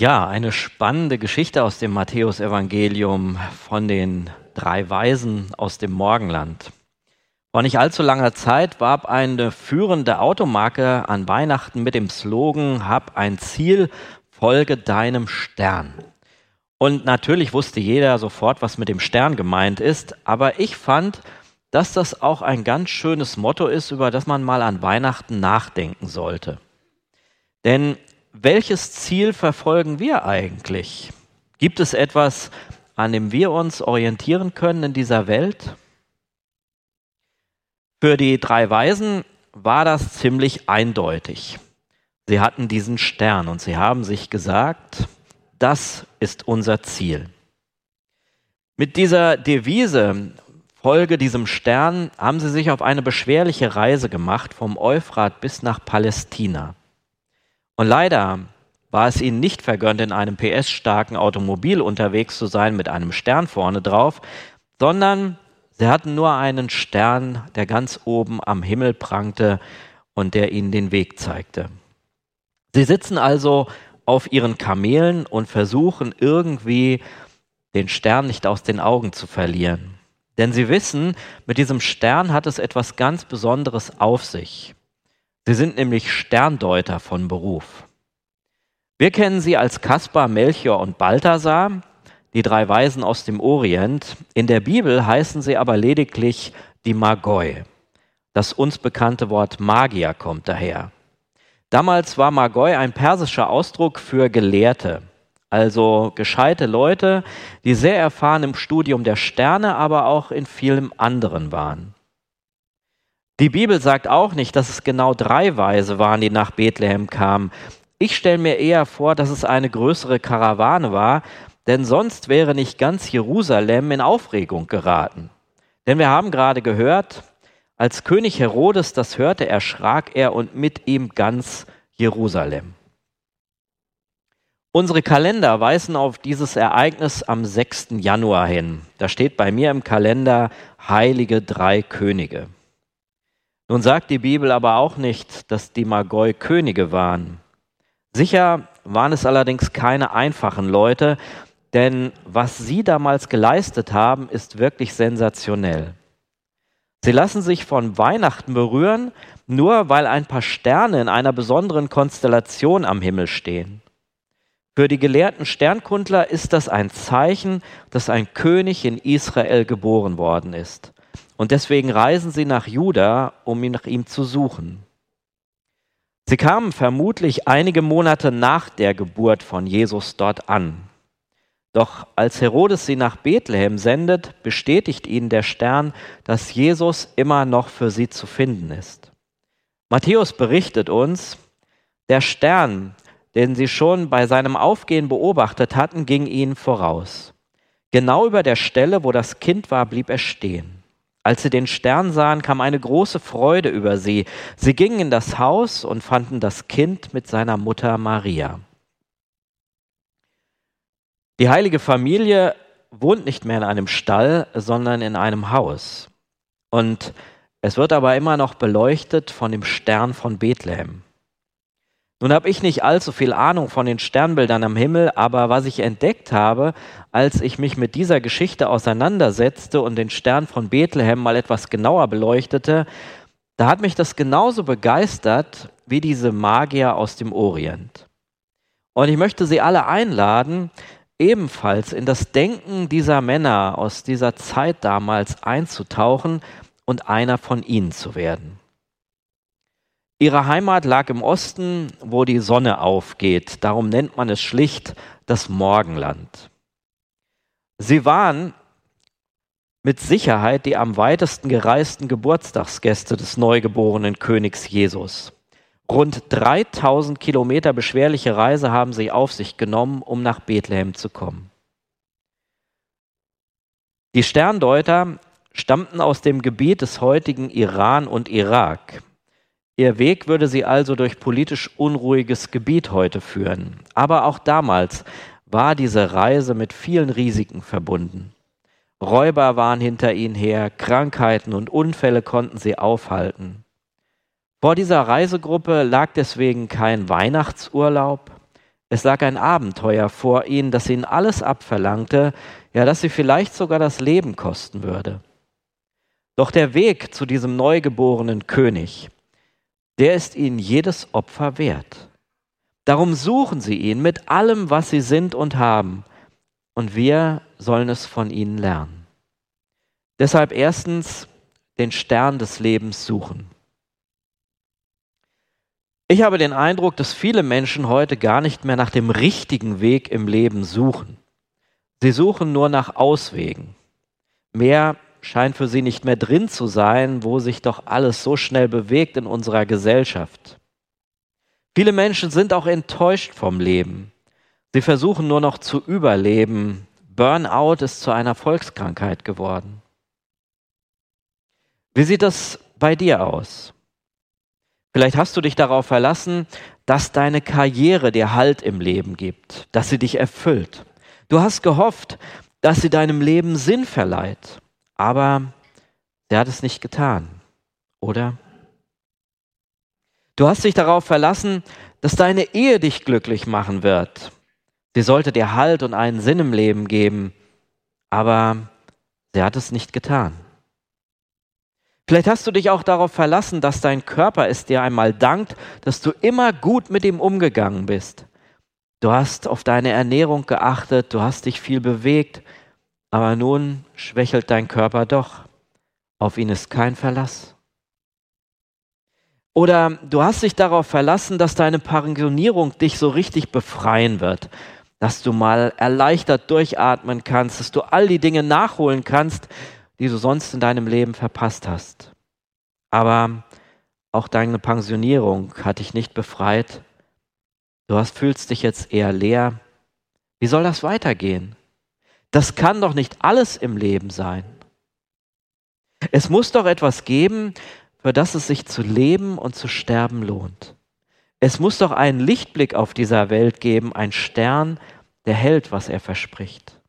Ja, eine spannende Geschichte aus dem Matthäusevangelium von den drei Weisen aus dem Morgenland. Vor nicht allzu langer Zeit warb eine führende Automarke an Weihnachten mit dem Slogan Hab ein Ziel, folge deinem Stern. Und natürlich wusste jeder sofort, was mit dem Stern gemeint ist, aber ich fand, dass das auch ein ganz schönes Motto ist, über das man mal an Weihnachten nachdenken sollte. Denn welches Ziel verfolgen wir eigentlich? Gibt es etwas, an dem wir uns orientieren können in dieser Welt? Für die drei Weisen war das ziemlich eindeutig. Sie hatten diesen Stern und sie haben sich gesagt, das ist unser Ziel. Mit dieser Devise, Folge diesem Stern, haben sie sich auf eine beschwerliche Reise gemacht vom Euphrat bis nach Palästina. Und leider war es ihnen nicht vergönnt, in einem PS-starken Automobil unterwegs zu sein mit einem Stern vorne drauf, sondern sie hatten nur einen Stern, der ganz oben am Himmel prangte und der ihnen den Weg zeigte. Sie sitzen also auf ihren Kamelen und versuchen irgendwie den Stern nicht aus den Augen zu verlieren. Denn sie wissen, mit diesem Stern hat es etwas ganz Besonderes auf sich. Sie sind nämlich Sterndeuter von Beruf. Wir kennen sie als Kaspar, Melchior und Balthasar, die drei Weisen aus dem Orient. In der Bibel heißen sie aber lediglich die Magoi. Das uns bekannte Wort Magier kommt daher. Damals war Magoi ein persischer Ausdruck für Gelehrte, also gescheite Leute, die sehr erfahren im Studium der Sterne, aber auch in vielem anderen waren. Die Bibel sagt auch nicht, dass es genau drei Weise waren, die nach Bethlehem kamen. Ich stelle mir eher vor, dass es eine größere Karawane war, denn sonst wäre nicht ganz Jerusalem in Aufregung geraten. Denn wir haben gerade gehört, als König Herodes das hörte, erschrak er und mit ihm ganz Jerusalem. Unsere Kalender weisen auf dieses Ereignis am 6. Januar hin. Da steht bei mir im Kalender Heilige Drei Könige. Nun sagt die Bibel aber auch nicht, dass die Magoi Könige waren. Sicher waren es allerdings keine einfachen Leute, denn was sie damals geleistet haben, ist wirklich sensationell. Sie lassen sich von Weihnachten berühren, nur weil ein paar Sterne in einer besonderen Konstellation am Himmel stehen. Für die gelehrten Sternkundler ist das ein Zeichen, dass ein König in Israel geboren worden ist. Und deswegen reisen sie nach Juda, um ihn nach ihm zu suchen. Sie kamen vermutlich einige Monate nach der Geburt von Jesus dort an. Doch als Herodes sie nach Bethlehem sendet, bestätigt ihnen der Stern, dass Jesus immer noch für sie zu finden ist. Matthäus berichtet uns, der Stern, den sie schon bei seinem Aufgehen beobachtet hatten, ging ihnen voraus. Genau über der Stelle, wo das Kind war, blieb er stehen. Als sie den Stern sahen, kam eine große Freude über sie. Sie gingen in das Haus und fanden das Kind mit seiner Mutter Maria. Die heilige Familie wohnt nicht mehr in einem Stall, sondern in einem Haus. Und es wird aber immer noch beleuchtet von dem Stern von Bethlehem. Nun habe ich nicht allzu viel Ahnung von den Sternbildern am Himmel, aber was ich entdeckt habe, als ich mich mit dieser Geschichte auseinandersetzte und den Stern von Bethlehem mal etwas genauer beleuchtete, da hat mich das genauso begeistert wie diese Magier aus dem Orient. Und ich möchte Sie alle einladen, ebenfalls in das Denken dieser Männer aus dieser Zeit damals einzutauchen und einer von ihnen zu werden. Ihre Heimat lag im Osten, wo die Sonne aufgeht. Darum nennt man es schlicht das Morgenland. Sie waren mit Sicherheit die am weitesten gereisten Geburtstagsgäste des neugeborenen Königs Jesus. Rund 3000 Kilometer beschwerliche Reise haben sie auf sich genommen, um nach Bethlehem zu kommen. Die Sterndeuter stammten aus dem Gebiet des heutigen Iran und Irak. Ihr Weg würde sie also durch politisch unruhiges Gebiet heute führen. Aber auch damals war diese Reise mit vielen Risiken verbunden. Räuber waren hinter ihnen her, Krankheiten und Unfälle konnten sie aufhalten. Vor dieser Reisegruppe lag deswegen kein Weihnachtsurlaub, Es lag ein Abenteuer vor ihnen, das ihnen alles abverlangte, ja, dass sie vielleicht sogar das Leben kosten würde. Doch der Weg zu diesem neugeborenen König, der ist ihnen jedes Opfer wert. Darum suchen sie ihn mit allem, was sie sind und haben, und wir sollen es von ihnen lernen. Deshalb erstens den Stern des Lebens suchen. Ich habe den Eindruck, dass viele Menschen heute gar nicht mehr nach dem richtigen Weg im Leben suchen. Sie suchen nur nach Auswegen. Mehr scheint für sie nicht mehr drin zu sein, wo sich doch alles so schnell bewegt in unserer Gesellschaft. Viele Menschen sind auch enttäuscht vom Leben. Sie versuchen nur noch zu überleben. Burnout ist zu einer Volkskrankheit geworden. Wie sieht das bei dir aus? Vielleicht hast du dich darauf verlassen, dass deine Karriere dir Halt im Leben gibt, dass sie dich erfüllt. Du hast gehofft, dass sie deinem Leben Sinn verleiht, aber sie hat es nicht getan, oder? Du hast dich darauf verlassen, dass deine Ehe dich glücklich machen wird. Sie sollte dir Halt und einen Sinn im Leben geben, aber sie hat es nicht getan. Vielleicht hast du dich auch darauf verlassen, dass dein Körper es dir einmal dankt, dass du immer gut mit ihm umgegangen bist. Du hast auf deine Ernährung geachtet, du hast dich viel bewegt, aber nun schwächelt dein Körper doch. Auf ihn ist kein Verlass. Oder du hast dich darauf verlassen, dass deine Pensionierung dich so richtig befreien wird, dass du mal erleichtert durchatmen kannst, dass du all die Dinge nachholen kannst, die du sonst in deinem Leben verpasst hast. Aber auch deine Pensionierung hat dich nicht befreit. Du hast, fühlst dich jetzt eher leer. Wie soll das weitergehen? Das kann doch nicht alles im Leben sein. Es muss doch etwas geben, für das es sich zu leben und zu sterben lohnt. Es muss doch einen Lichtblick auf dieser Welt geben, ein Stern, der hält, was er verspricht.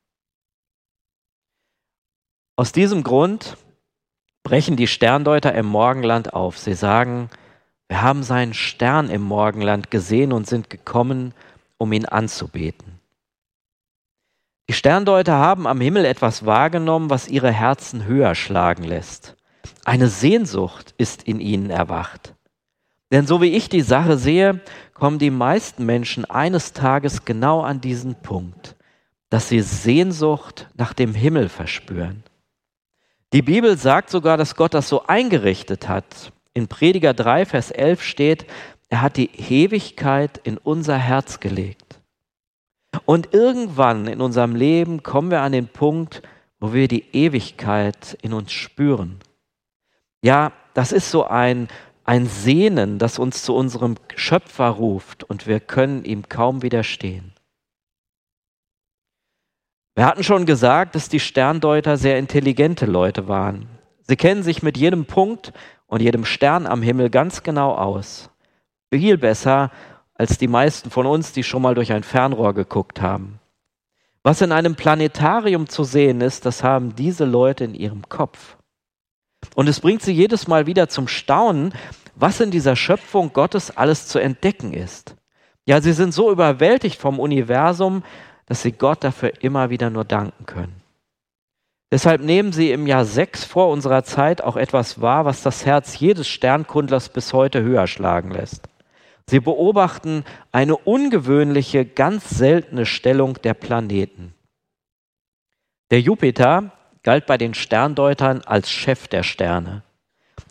Aus diesem Grund brechen die Sterndeuter im Morgenland auf. Sie sagen, wir haben seinen Stern im Morgenland gesehen und sind gekommen, um ihn anzubeten. Die Sterndeuter haben am Himmel etwas wahrgenommen, was ihre Herzen höher schlagen lässt. Eine Sehnsucht ist in ihnen erwacht. Denn so wie ich die Sache sehe, kommen die meisten Menschen eines Tages genau an diesen Punkt, dass sie Sehnsucht nach dem Himmel verspüren. Die Bibel sagt sogar, dass Gott das so eingerichtet hat. In Prediger 3, Vers 11 steht, er hat die Ewigkeit in unser Herz gelegt. Und irgendwann in unserem Leben kommen wir an den Punkt, wo wir die Ewigkeit in uns spüren. Ja, das ist so ein, ein Sehnen, das uns zu unserem Schöpfer ruft und wir können ihm kaum widerstehen. Wir hatten schon gesagt, dass die Sterndeuter sehr intelligente Leute waren. Sie kennen sich mit jedem Punkt und jedem Stern am Himmel ganz genau aus. Viel besser als die meisten von uns, die schon mal durch ein Fernrohr geguckt haben. Was in einem Planetarium zu sehen ist, das haben diese Leute in ihrem Kopf. Und es bringt sie jedes Mal wieder zum Staunen, was in dieser Schöpfung Gottes alles zu entdecken ist. Ja, sie sind so überwältigt vom Universum, dass sie Gott dafür immer wieder nur danken können. Deshalb nehmen sie im Jahr 6 vor unserer Zeit auch etwas wahr, was das Herz jedes Sternkundlers bis heute höher schlagen lässt. Sie beobachten eine ungewöhnliche, ganz seltene Stellung der Planeten. Der Jupiter galt bei den Sterndeutern als Chef der Sterne.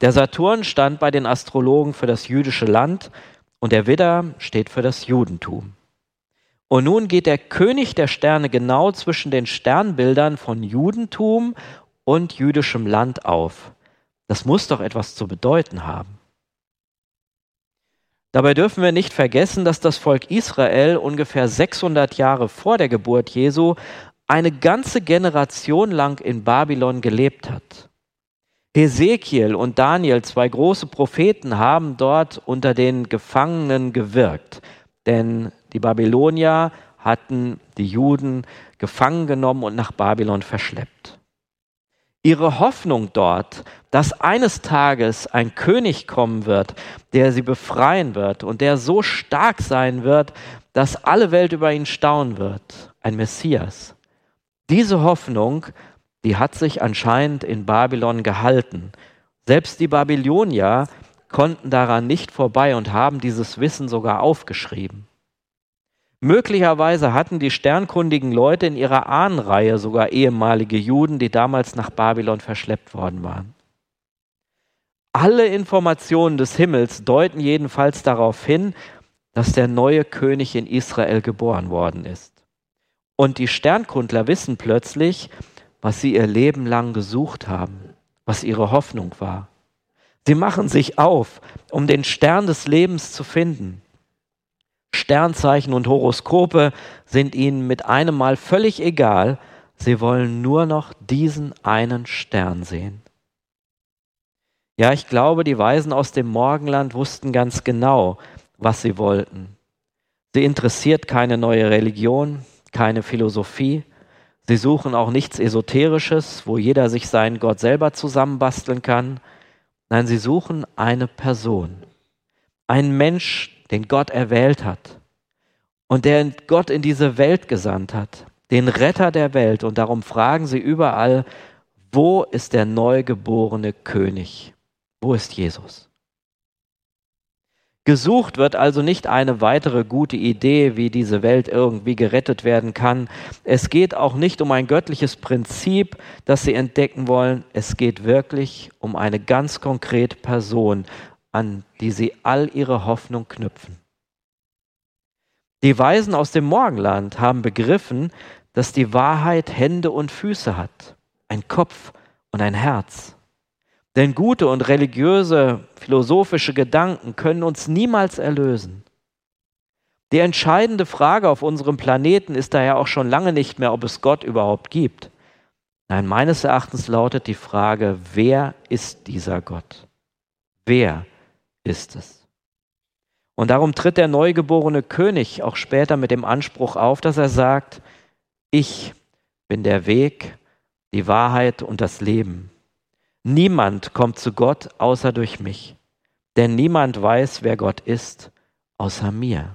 Der Saturn stand bei den Astrologen für das jüdische Land und der Widder steht für das Judentum. Und nun geht der König der Sterne genau zwischen den Sternbildern von Judentum und jüdischem Land auf. Das muss doch etwas zu bedeuten haben. Dabei dürfen wir nicht vergessen, dass das Volk Israel ungefähr 600 Jahre vor der Geburt Jesu eine ganze Generation lang in Babylon gelebt hat. Hesekiel und Daniel, zwei große Propheten, haben dort unter den Gefangenen gewirkt. Denn die Babylonier hatten die Juden gefangen genommen und nach Babylon verschleppt. Ihre Hoffnung dort, dass eines Tages ein König kommen wird, der sie befreien wird und der so stark sein wird, dass alle Welt über ihn staunen wird, ein Messias. Diese Hoffnung, die hat sich anscheinend in Babylon gehalten. Selbst die Babylonier konnten daran nicht vorbei und haben dieses Wissen sogar aufgeschrieben. Möglicherweise hatten die sternkundigen Leute in ihrer Ahnenreihe sogar ehemalige Juden, die damals nach Babylon verschleppt worden waren. Alle Informationen des Himmels deuten jedenfalls darauf hin, dass der neue König in Israel geboren worden ist. Und die Sternkundler wissen plötzlich, was sie ihr Leben lang gesucht haben, was ihre Hoffnung war. Sie machen sich auf, um den Stern des Lebens zu finden. Sternzeichen und Horoskope sind ihnen mit einem Mal völlig egal, sie wollen nur noch diesen einen Stern sehen. Ja, ich glaube, die Weisen aus dem Morgenland wussten ganz genau, was sie wollten. Sie interessiert keine neue Religion, keine Philosophie. Sie suchen auch nichts Esoterisches, wo jeder sich seinen Gott selber zusammenbasteln kann. Nein, sie suchen eine Person, einen Mensch, den Gott erwählt hat und der Gott in diese Welt gesandt hat, den Retter der Welt. Und darum fragen sie überall, wo ist der neugeborene König? Wo ist Jesus? Gesucht wird also nicht eine weitere gute Idee, wie diese Welt irgendwie gerettet werden kann. Es geht auch nicht um ein göttliches Prinzip, das sie entdecken wollen. Es geht wirklich um eine ganz konkrete Person, an die sie all ihre Hoffnung knüpfen. Die Weisen aus dem Morgenland haben begriffen, dass die Wahrheit Hände und Füße hat, ein Kopf und ein Herz. Denn gute und religiöse, philosophische Gedanken können uns niemals erlösen. Die entscheidende Frage auf unserem Planeten ist daher auch schon lange nicht mehr, ob es Gott überhaupt gibt. Nein, meines Erachtens lautet die Frage, wer ist dieser Gott? Wer ist es? Und darum tritt der neugeborene König auch später mit dem Anspruch auf, dass er sagt, ich bin der Weg, die Wahrheit und das Leben. Niemand kommt zu Gott außer durch mich, denn niemand weiß, wer Gott ist, außer mir.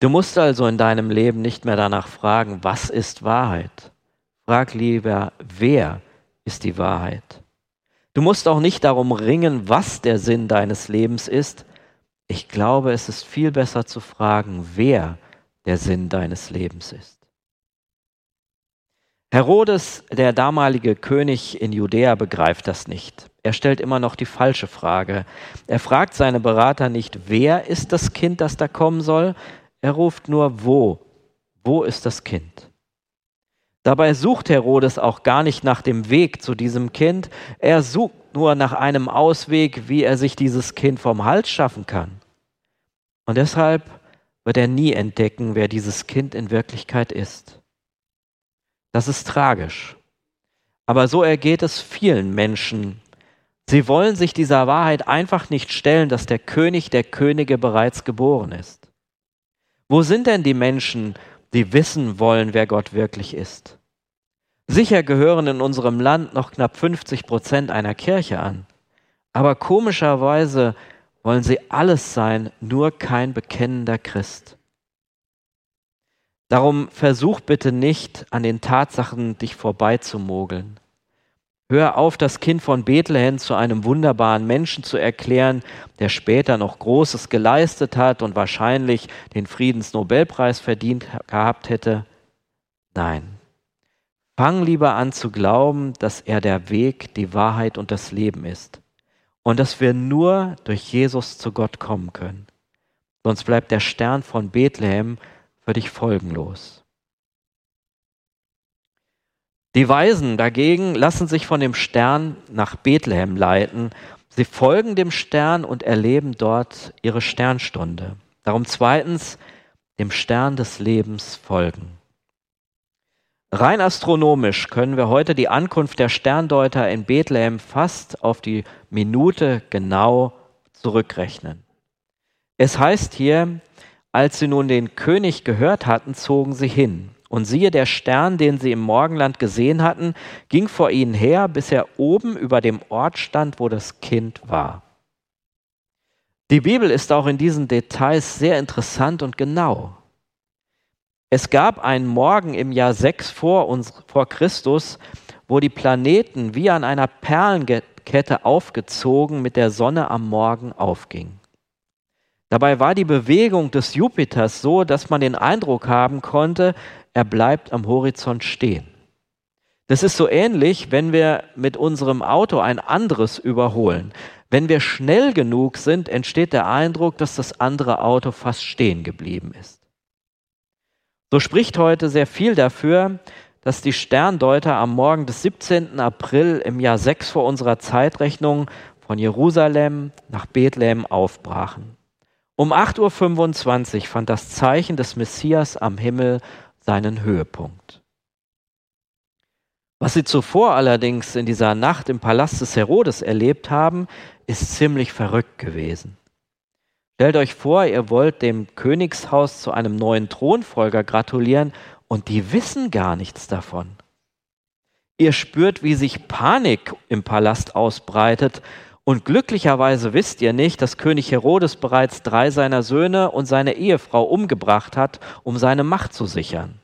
Du musst also in deinem Leben nicht mehr danach fragen, was ist Wahrheit? Frag lieber, wer ist die Wahrheit? Du musst auch nicht darum ringen, was der Sinn deines Lebens ist. Ich glaube, es ist viel besser zu fragen, wer der Sinn deines Lebens ist. Herodes, der damalige König in Judäa, begreift das nicht. Er stellt immer noch die falsche Frage. Er fragt seine Berater nicht, wer ist das Kind, das da kommen soll? Er ruft nur, wo? Wo ist das Kind? Dabei sucht Herodes auch gar nicht nach dem Weg zu diesem Kind. Er sucht nur nach einem Ausweg, wie er sich dieses Kind vom Hals schaffen kann. Und deshalb wird er nie entdecken, wer dieses Kind in Wirklichkeit ist. Das ist tragisch. Aber so ergeht es vielen Menschen. Sie wollen sich dieser Wahrheit einfach nicht stellen, dass der König der Könige bereits geboren ist. Wo sind denn die Menschen, die wissen wollen, wer Gott wirklich ist? Sicher gehören in unserem Land noch knapp 50 Prozent einer Kirche an. Aber komischerweise wollen sie alles sein, nur kein bekennender Christ. Darum versuch bitte nicht, an den Tatsachen dich vorbeizumogeln. Hör auf, das Kind von Bethlehem zu einem wunderbaren Menschen zu erklären, der später noch Großes geleistet hat und wahrscheinlich den Friedensnobelpreis verdient gehabt hätte. Nein. Fang lieber an zu glauben, dass er der Weg, die Wahrheit und das Leben ist. Und dass wir nur durch Jesus zu Gott kommen können. Sonst bleibt der Stern von Bethlehem völlig folgenlos. Die Weisen dagegen lassen sich von dem Stern nach Bethlehem leiten. Sie folgen dem Stern und erleben dort ihre Sternstunde. Darum zweitens dem Stern des Lebens folgen. Rein astronomisch können wir heute die Ankunft der Sterndeuter in Bethlehem fast auf die Minute genau zurückrechnen. Es heißt hier, als sie nun den König gehört hatten, zogen sie hin. Und siehe, der Stern, den sie im Morgenland gesehen hatten, ging vor ihnen her, bis er oben über dem Ort stand, wo das Kind war. Die Bibel ist auch in diesen Details sehr interessant und genau. Es gab einen Morgen im Jahr 6 vor, uns, vor Christus, wo die Planeten wie an einer Perlenkette aufgezogen mit der Sonne am Morgen aufgingen. Dabei war die Bewegung des Jupiters so, dass man den Eindruck haben konnte, er bleibt am Horizont stehen. Das ist so ähnlich, wenn wir mit unserem Auto ein anderes überholen. Wenn wir schnell genug sind, entsteht der Eindruck, dass das andere Auto fast stehen geblieben ist. So spricht heute sehr viel dafür, dass die Sterndeuter am Morgen des 17. April im Jahr 6 vor unserer Zeitrechnung von Jerusalem nach Bethlehem aufbrachen. Um 8.25 Uhr fand das Zeichen des Messias am Himmel seinen Höhepunkt. Was sie zuvor allerdings in dieser Nacht im Palast des Herodes erlebt haben, ist ziemlich verrückt gewesen. Stellt euch vor, ihr wollt dem Königshaus zu einem neuen Thronfolger gratulieren und die wissen gar nichts davon. Ihr spürt, wie sich Panik im Palast ausbreitet und glücklicherweise wisst ihr nicht, dass König Herodes bereits drei seiner Söhne und seine Ehefrau umgebracht hat, um seine Macht zu sichern.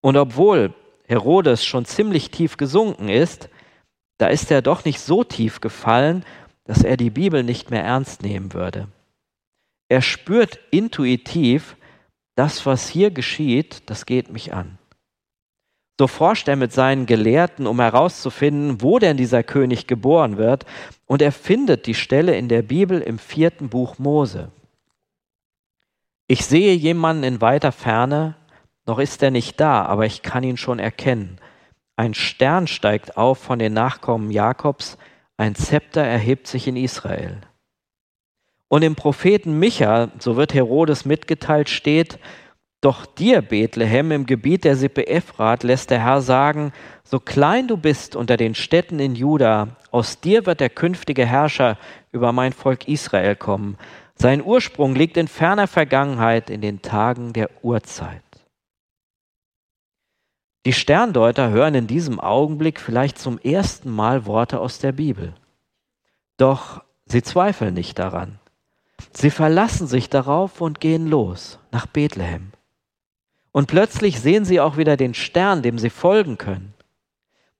Und obwohl Herodes schon ziemlich tief gesunken ist, da ist er doch nicht so tief gefallen, dass er die Bibel nicht mehr ernst nehmen würde. Er spürt intuitiv, das, was hier geschieht, das geht mich an. So forscht er mit seinen Gelehrten, um herauszufinden, wo denn dieser König geboren wird, und er findet die Stelle in der Bibel im vierten Buch Mose. Ich sehe jemanden in weiter Ferne, noch ist er nicht da, aber ich kann ihn schon erkennen. Ein Stern steigt auf von den Nachkommen Jakobs, ein Zepter erhebt sich in Israel. Und im Propheten Micha, so wird Herodes mitgeteilt, steht, doch dir, Bethlehem, im Gebiet der Sippe Ephrat, lässt der Herr sagen, so klein du bist unter den Städten in Juda, aus dir wird der künftige Herrscher über mein Volk Israel kommen. Sein Ursprung liegt in ferner Vergangenheit, in den Tagen der Urzeit. Die Sterndeuter hören in diesem Augenblick vielleicht zum ersten Mal Worte aus der Bibel. Doch sie zweifeln nicht daran. Sie verlassen sich darauf und gehen los nach Bethlehem. Und plötzlich sehen sie auch wieder den Stern, dem sie folgen können.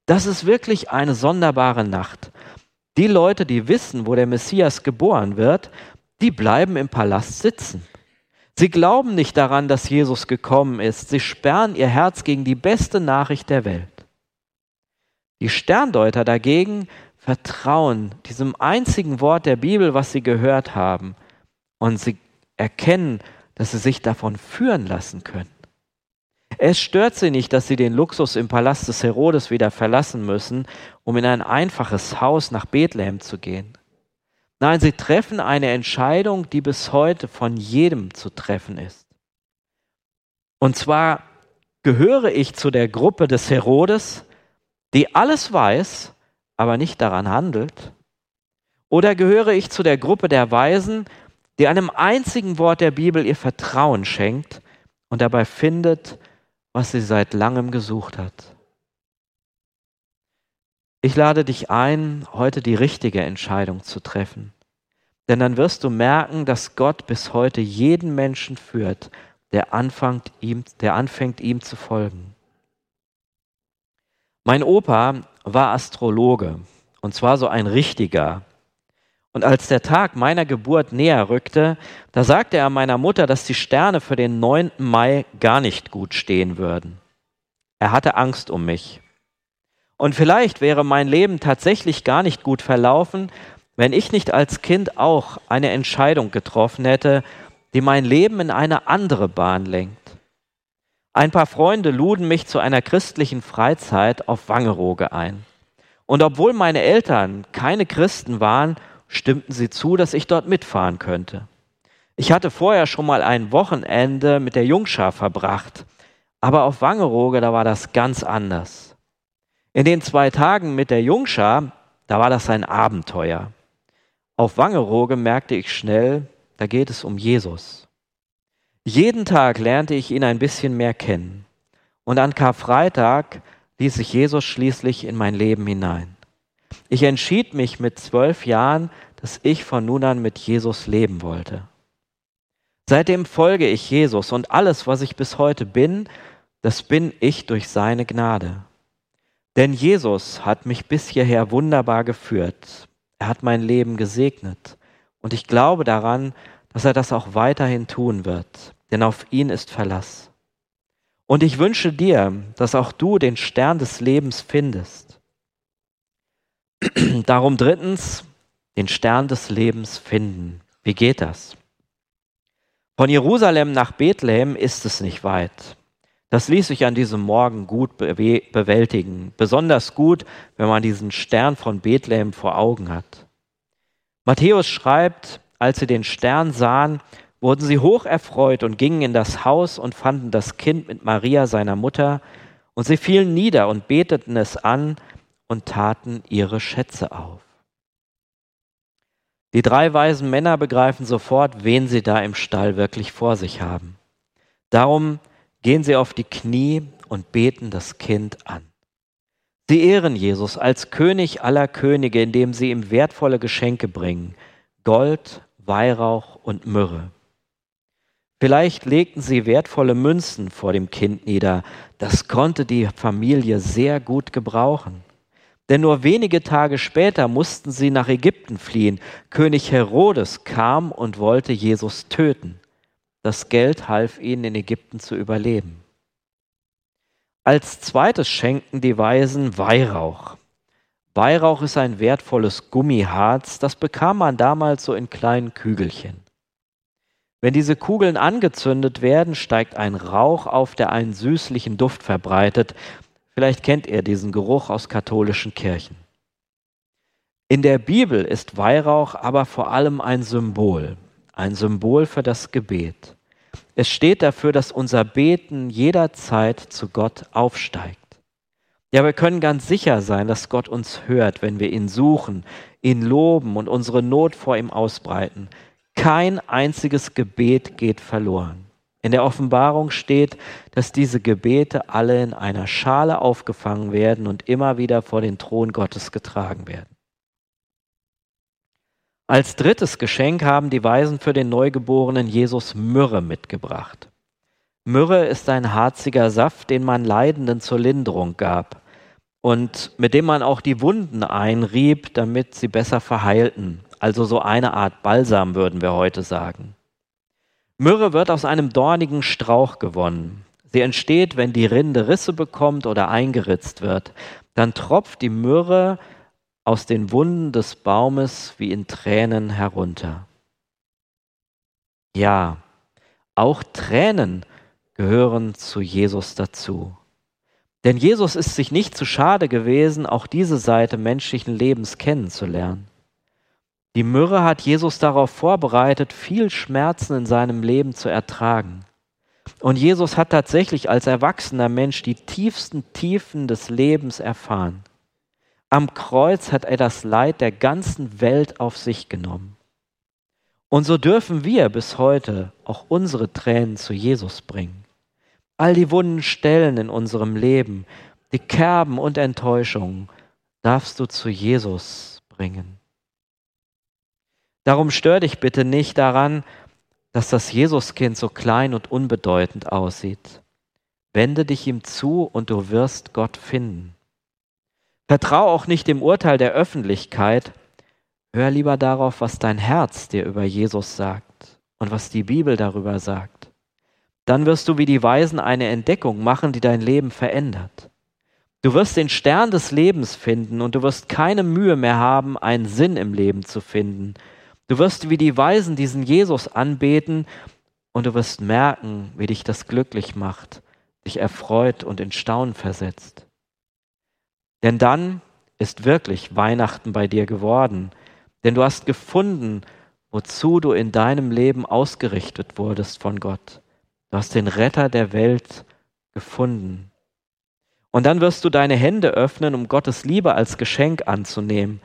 Das ist wirklich eine sonderbare Nacht. Die Leute, die wissen, wo der Messias geboren wird, die bleiben im Palast sitzen. Sie glauben nicht daran, dass Jesus gekommen ist. Sie sperren ihr Herz gegen die beste Nachricht der Welt. Die Sterndeuter dagegen vertrauen diesem einzigen Wort der Bibel, was sie gehört haben. Und sie erkennen, dass sie sich davon führen lassen können. Es stört sie nicht, dass sie den Luxus im Palast des Herodes wieder verlassen müssen, um in ein einfaches Haus nach Bethlehem zu gehen. Nein, sie treffen eine Entscheidung, die bis heute von jedem zu treffen ist. Und zwar gehöre ich zu der Gruppe des Herodes, die alles weiß, aber nicht daran handelt? Oder gehöre ich zu der Gruppe der Weisen, die einem einzigen Wort der Bibel ihr Vertrauen schenkt und dabei findet, was sie seit langem gesucht hat? Ich lade dich ein, heute die richtige Entscheidung zu treffen. Denn dann wirst du merken, dass Gott bis heute jeden Menschen führt, der anfängt ihm, der anfängt, ihm zu folgen. Mein Opa war Astrologe und zwar so ein richtiger. Und als der Tag meiner Geburt näher rückte, da sagte er meiner Mutter, dass die Sterne für den 9. Mai gar nicht gut stehen würden. Er hatte Angst um mich. Und vielleicht wäre mein Leben tatsächlich gar nicht gut verlaufen, wenn ich nicht als Kind auch eine Entscheidung getroffen hätte, die mein Leben in eine andere Bahn lenkt. Ein paar Freunde luden mich zu einer christlichen Freizeit auf Wangerooge ein. Und obwohl meine Eltern keine Christen waren, stimmten sie zu, dass ich dort mitfahren könnte. Ich hatte vorher schon mal ein Wochenende mit der Jungschar verbracht, aber auf Wangerooge, da war das ganz anders. In den zwei Tagen mit der Jungschar, da war das ein Abenteuer. Auf Wangerooge merkte ich schnell, da geht es um Jesus. Jeden Tag lernte ich ihn ein bisschen mehr kennen. Und an Karfreitag ließ ich Jesus schließlich in mein Leben hinein. Ich entschied mich mit zwölf Jahren, dass ich von nun an mit Jesus leben wollte. Seitdem folge ich Jesus und alles, was ich bis heute bin, das bin ich durch seine Gnade. Denn Jesus hat mich bis hierher wunderbar geführt. Er hat mein Leben gesegnet. Und ich glaube daran, dass er das auch weiterhin tun wird, denn auf ihn ist Verlass. Und ich wünsche dir, dass auch du den Stern des Lebens findest. Darum drittens, den Stern des Lebens finden. Wie geht das? Von Jerusalem nach Bethlehem ist es nicht weit. Das ließ sich an diesem Morgen gut bewältigen, besonders gut, wenn man diesen Stern von Bethlehem vor Augen hat. Matthäus schreibt, als sie den Stern sahen, wurden sie hoch erfreut und gingen in das Haus und fanden das Kind mit Maria, seiner Mutter, und sie fielen nieder und beteten es an und taten ihre Schätze auf. Die drei weisen Männer begreifen sofort, wen sie da im Stall wirklich vor sich haben. Darum gehen sie auf die Knie und beten das Kind an. Sie ehren Jesus als König aller Könige, indem sie ihm wertvolle Geschenke bringen, Gold, Weihrauch und Myrrhe. Vielleicht legten sie wertvolle Münzen vor dem Kind nieder, das konnte die Familie sehr gut gebrauchen. Denn nur wenige Tage später mussten sie nach Ägypten fliehen. König Herodes kam und wollte Jesus töten. Das Geld half ihnen in Ägypten zu überleben. Als zweites schenkten die Weisen Weihrauch. Weihrauch ist ein wertvolles Gummiharz, das bekam man damals so in kleinen Kügelchen. Wenn diese Kugeln angezündet werden, steigt ein Rauch auf, der einen süßlichen Duft verbreitet. Vielleicht kennt ihr diesen Geruch aus katholischen Kirchen. In der Bibel ist Weihrauch aber vor allem ein Symbol, ein Symbol für das Gebet. Es steht dafür, dass unser Beten jederzeit zu Gott aufsteigt. Ja, wir können ganz sicher sein, dass Gott uns hört, wenn wir ihn suchen, ihn loben und unsere Not vor ihm ausbreiten. Kein einziges Gebet geht verloren. In der Offenbarung steht, dass diese Gebete alle in einer Schale aufgefangen werden und immer wieder vor den Thron Gottes getragen werden. Als drittes Geschenk haben die Weisen für den neugeborenen Jesus Myrrhe mitgebracht. Myrrhe ist ein harziger Saft, den man Leidenden zur Linderung gab und mit dem man auch die Wunden einrieb, damit sie besser verheilten. Also so eine Art Balsam würden wir heute sagen. Myrrhe wird aus einem dornigen Strauch gewonnen. Sie entsteht, wenn die Rinde Risse bekommt oder eingeritzt wird. Dann tropft die Myrrhe aus den Wunden des Baumes wie in Tränen herunter. Ja, auch Tränen gehören zu Jesus dazu. Denn Jesus ist sich nicht zu schade gewesen, auch diese Seite menschlichen Lebens kennenzulernen. Die Myrrhe hat Jesus darauf vorbereitet, viel Schmerzen in seinem Leben zu ertragen. Und Jesus hat tatsächlich als erwachsener Mensch die tiefsten Tiefen des Lebens erfahren. Am Kreuz hat er das Leid der ganzen Welt auf sich genommen. Und so dürfen wir bis heute auch unsere Tränen zu Jesus bringen. All die wunden Stellen in unserem Leben, die Kerben und Enttäuschungen, darfst du zu Jesus bringen. Darum stör dich bitte nicht daran, dass das Jesuskind so klein und unbedeutend aussieht. Wende dich ihm zu und du wirst Gott finden. Vertrau auch nicht dem Urteil der Öffentlichkeit. Hör lieber darauf, was dein Herz dir über Jesus sagt und was die Bibel darüber sagt. Dann wirst du wie die Weisen eine Entdeckung machen, die dein Leben verändert. Du wirst den Stern des Lebens finden und du wirst keine Mühe mehr haben, einen Sinn im Leben zu finden, Du wirst wie die Weisen diesen Jesus anbeten und du wirst merken, wie dich das glücklich macht, dich erfreut und in Staunen versetzt. Denn dann ist wirklich Weihnachten bei dir geworden, denn du hast gefunden, wozu du in deinem Leben ausgerichtet wurdest von Gott. Du hast den Retter der Welt gefunden. Und dann wirst du deine Hände öffnen, um Gottes Liebe als Geschenk anzunehmen.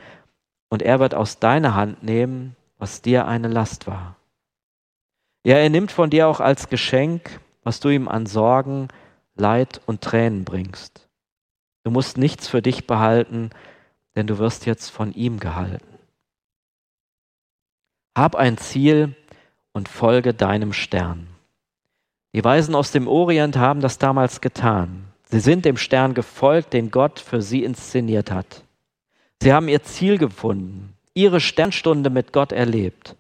Und er wird aus deiner Hand nehmen was dir eine Last war. Ja, er nimmt von dir auch als Geschenk, was du ihm an Sorgen, Leid und Tränen bringst. Du musst nichts für dich behalten, denn du wirst jetzt von ihm gehalten. Hab ein Ziel und folge deinem Stern. Die Weisen aus dem Orient haben das damals getan. Sie sind dem Stern gefolgt, den Gott für sie inszeniert hat. Sie haben ihr Ziel gefunden, ihre Sternstunde mit Gott erlebt.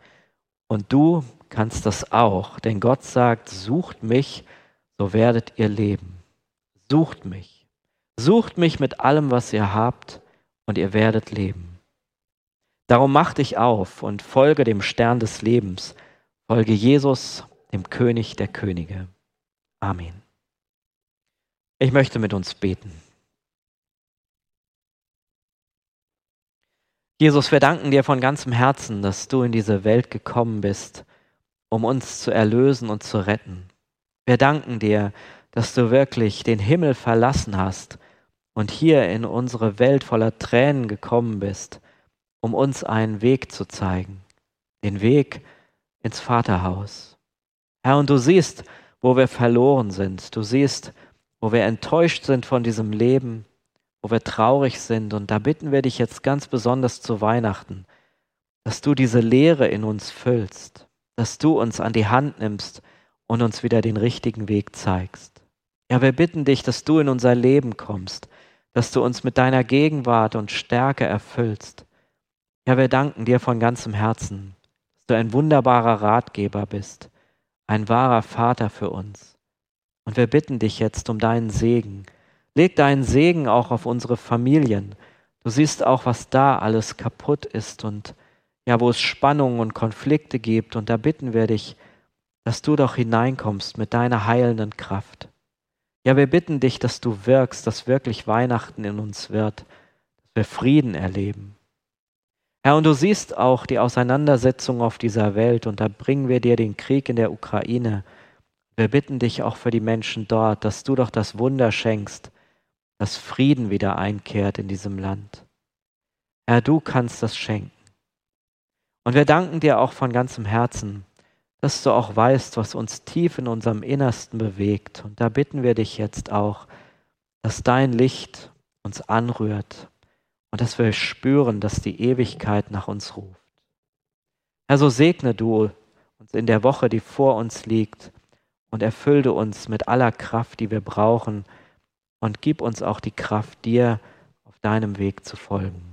Und du kannst das auch, denn Gott sagt, sucht mich, so werdet ihr leben. Sucht mich. Sucht mich mit allem, was ihr habt, und ihr werdet leben. Darum mach dich auf und folge dem Stern des Lebens, folge Jesus, dem König der Könige. Amen. Ich möchte mit uns beten. Jesus, wir danken dir von ganzem Herzen, dass du in diese Welt gekommen bist, um uns zu erlösen und zu retten. Wir danken dir, dass du wirklich den Himmel verlassen hast und hier in unsere Welt voller Tränen gekommen bist, um uns einen Weg zu zeigen, den Weg ins Vaterhaus. Herr, und du siehst, wo wir verloren sind. Du siehst, wo wir enttäuscht sind von diesem Leben, wo wir traurig sind. Und da bitten wir dich jetzt ganz besonders zu Weihnachten, dass du diese Leere in uns füllst, dass du uns an die Hand nimmst und uns wieder den richtigen Weg zeigst. Ja, wir bitten dich, dass du in unser Leben kommst, dass du uns mit deiner Gegenwart und Stärke erfüllst. Ja, wir danken dir von ganzem Herzen, dass du ein wunderbarer Ratgeber bist, ein wahrer Vater für uns. Und wir bitten dich jetzt um deinen Segen. Leg deinen Segen auch auf unsere Familien. Du siehst auch, was da alles kaputt ist und ja, wo es Spannungen und Konflikte gibt. Und da bitten wir dich, dass du doch hineinkommst mit deiner heilenden Kraft. Ja, wir bitten dich, dass du wirkst, dass wirklich Weihnachten in uns wird, dass wir Frieden erleben. Herr, und du siehst auch die Auseinandersetzung auf dieser Welt und da bringen wir dir den Krieg in der Ukraine. Wir bitten dich auch für die Menschen dort, dass du doch das Wunder schenkst, dass Frieden wieder einkehrt in diesem Land. Herr, du kannst das schenken. Und wir danken dir auch von ganzem Herzen, dass du auch weißt, was uns tief in unserem Innersten bewegt. Und da bitten wir dich jetzt auch, dass dein Licht uns anrührt und dass wir spüren, dass die Ewigkeit nach uns ruft. Herr, so segne du uns in der Woche, die vor uns liegt, und erfülle uns mit aller Kraft, die wir brauchen, und gib uns auch die Kraft, dir auf deinem Weg zu folgen.